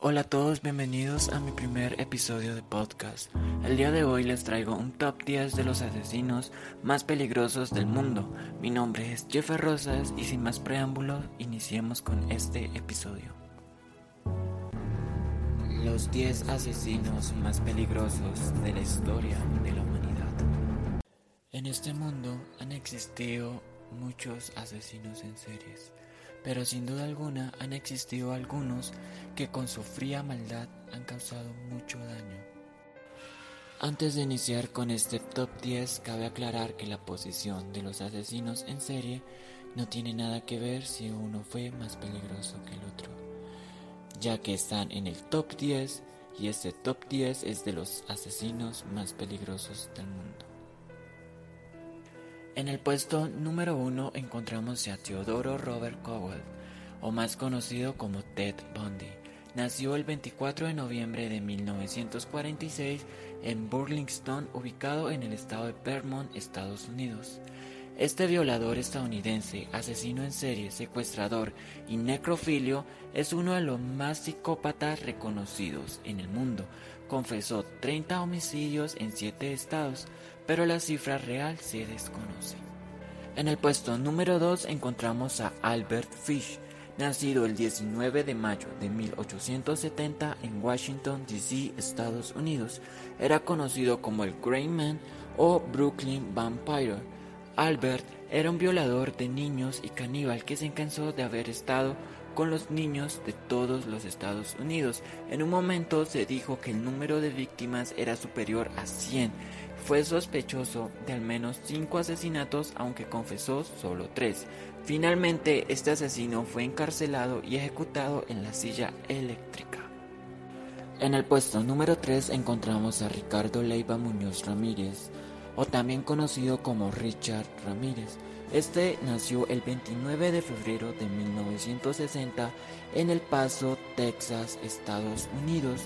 Hola a todos, bienvenidos a mi primer episodio de podcast. El día de hoy les traigo un top 10 de los asesinos más peligrosos del mundo. Mi nombre es Jeff Rosas y sin más preámbulos, iniciemos con este episodio. Los 10 asesinos más peligrosos de la historia de la humanidad. En este mundo han existido muchos asesinos en series pero sin duda alguna han existido algunos que con su fría maldad han causado mucho daño. Antes de iniciar con este top 10, cabe aclarar que la posición de los asesinos en serie no tiene nada que ver si uno fue más peligroso que el otro, ya que están en el top 10 y este top 10 es de los asesinos más peligrosos del mundo. En el puesto número uno encontramos a Teodoro Robert Cowell, o más conocido como Ted Bundy. Nació el 24 de noviembre de 1946 en Burlington, ubicado en el estado de Vermont, Estados Unidos. Este violador estadounidense, asesino en serie, secuestrador y necrofilio es uno de los más psicópatas reconocidos en el mundo. Confesó 30 homicidios en 7 estados, pero la cifra real se desconoce. En el puesto número 2 encontramos a Albert Fish, nacido el 19 de mayo de 1870 en Washington, D.C., Estados Unidos. Era conocido como el Grey Man o Brooklyn Vampire. Albert era un violador de niños y caníbal que se cansó de haber estado con los niños de todos los Estados Unidos. En un momento se dijo que el número de víctimas era superior a 100 fue sospechoso de al menos cinco asesinatos, aunque confesó solo tres. Finalmente, este asesino fue encarcelado y ejecutado en la silla eléctrica. En el puesto número 3 encontramos a Ricardo Leiva Muñoz Ramírez, o también conocido como Richard Ramírez. Este nació el 29 de febrero de 1960 en El Paso, Texas, Estados Unidos.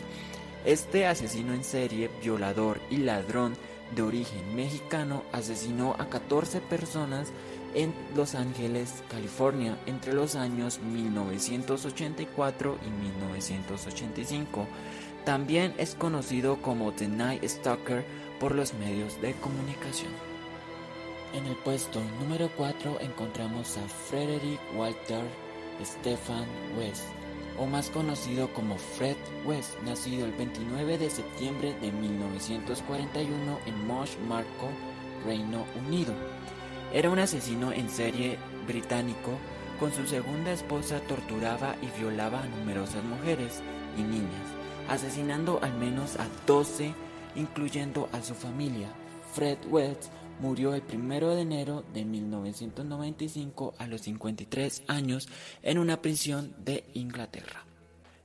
Este asesino en serie, violador y ladrón de origen mexicano asesinó a 14 personas en Los Ángeles, California, entre los años 1984 y 1985. También es conocido como The Night Stalker por los medios de comunicación. En el puesto número 4 encontramos a Frederick Walter Stefan West o más conocido como Fred West, nacido el 29 de septiembre de 1941 en Mosh Marco, Reino Unido. Era un asesino en serie británico. Con su segunda esposa torturaba y violaba a numerosas mujeres y niñas, asesinando al menos a 12, incluyendo a su familia. Fred West murió el 1 de enero de 1995 a los 53 años en una prisión de Inglaterra.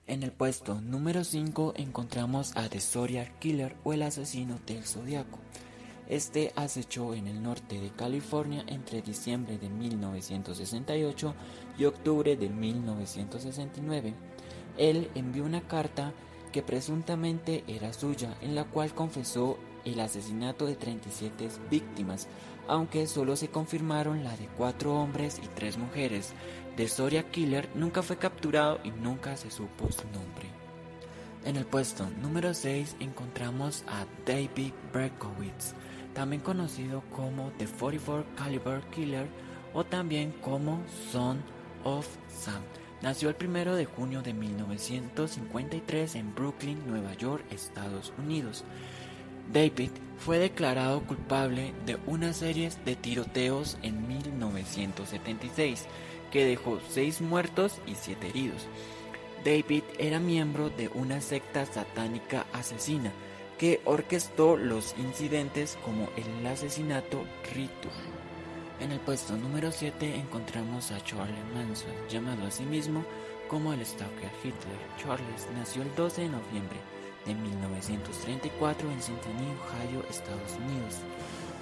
En el puesto número 5 encontramos a The Zodiac Killer o el asesino del zodiaco. Este acechó en el norte de California entre diciembre de 1968 y octubre de 1969. Él envió una carta que presuntamente era suya, en la cual confesó el asesinato de 37 víctimas, aunque solo se confirmaron la de cuatro hombres y tres mujeres. De Soria Killer nunca fue capturado y nunca se supo su nombre. En el puesto número 6 encontramos a David Berkowitz, también conocido como The 44 Caliber Killer o también como Son of Sam. Nació el 1 de junio de 1953 en Brooklyn, Nueva York, Estados Unidos. David fue declarado culpable de una serie de tiroteos en 1976 que dejó seis muertos y siete heridos. David era miembro de una secta satánica asesina que orquestó los incidentes como el asesinato ritual. En el puesto número 7 encontramos a Charles Manson, llamado a sí mismo como el Stalker Hitler. Charles nació el 12 de noviembre de 1934 en Cincinnati, Ohio, Estados Unidos.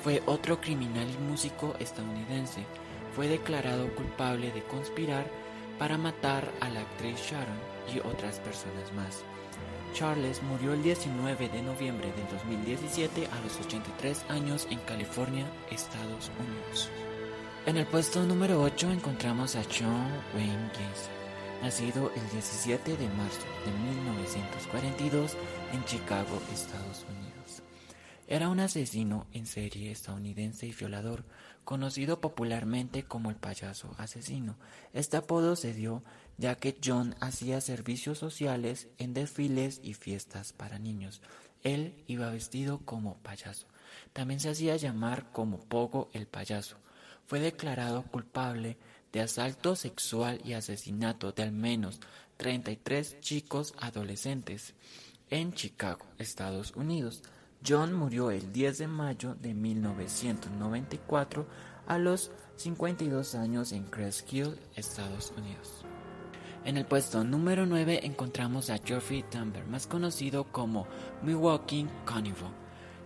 Fue otro criminal y músico estadounidense. Fue declarado culpable de conspirar para matar a la actriz Sharon y otras personas más. Charles murió el 19 de noviembre del 2017 a los 83 años en California, Estados Unidos. En el puesto número 8 encontramos a John Wayne Gacy nacido el 17 de marzo de 1942 en Chicago, Estados Unidos. Era un asesino en serie estadounidense y violador, conocido popularmente como el payaso asesino. Este apodo se dio ya que John hacía servicios sociales en desfiles y fiestas para niños. Él iba vestido como payaso. También se hacía llamar como Pogo el payaso. Fue declarado culpable de asalto sexual y asesinato de al menos 33 chicos adolescentes en Chicago, Estados Unidos. John murió el 10 de mayo de 1994 a los 52 años en Crest Hill, Estados Unidos. En el puesto número 9 encontramos a Geoffrey Tambor, más conocido como Milwaukee Carnival.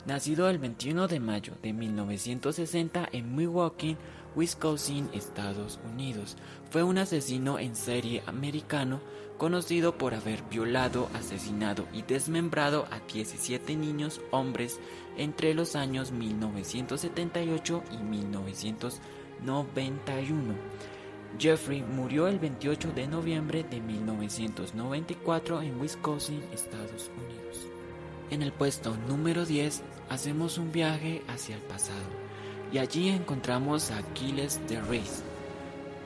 Nacido el 21 de mayo de 1960 en Milwaukee, Wisconsin, Estados Unidos. Fue un asesino en serie americano conocido por haber violado, asesinado y desmembrado a 17 niños hombres entre los años 1978 y 1991. Jeffrey murió el 28 de noviembre de 1994 en Wisconsin, Estados Unidos. En el puesto número 10 hacemos un viaje hacia el pasado y allí encontramos a Gilles de Rais.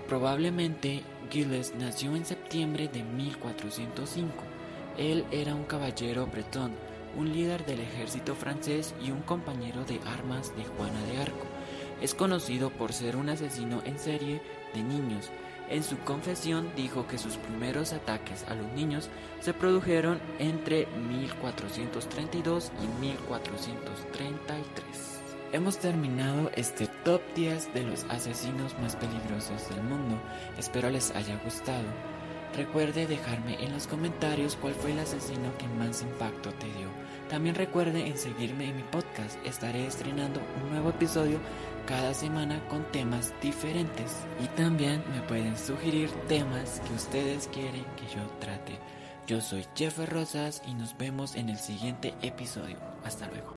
Probablemente Gilles nació en septiembre de 1405. Él era un caballero bretón, un líder del ejército francés y un compañero de armas de Juana de Arco. Es conocido por ser un asesino en serie de niños. En su confesión dijo que sus primeros ataques a los niños se produjeron entre 1432 y 1433. Hemos terminado este top 10 de los asesinos más peligrosos del mundo. Espero les haya gustado. Recuerde dejarme en los comentarios cuál fue el asesino que más impacto te dio. También recuerde en seguirme en mi podcast. Estaré estrenando un nuevo episodio cada semana con temas diferentes. Y también me pueden sugerir temas que ustedes quieren que yo trate. Yo soy Jeff Rosas y nos vemos en el siguiente episodio. Hasta luego.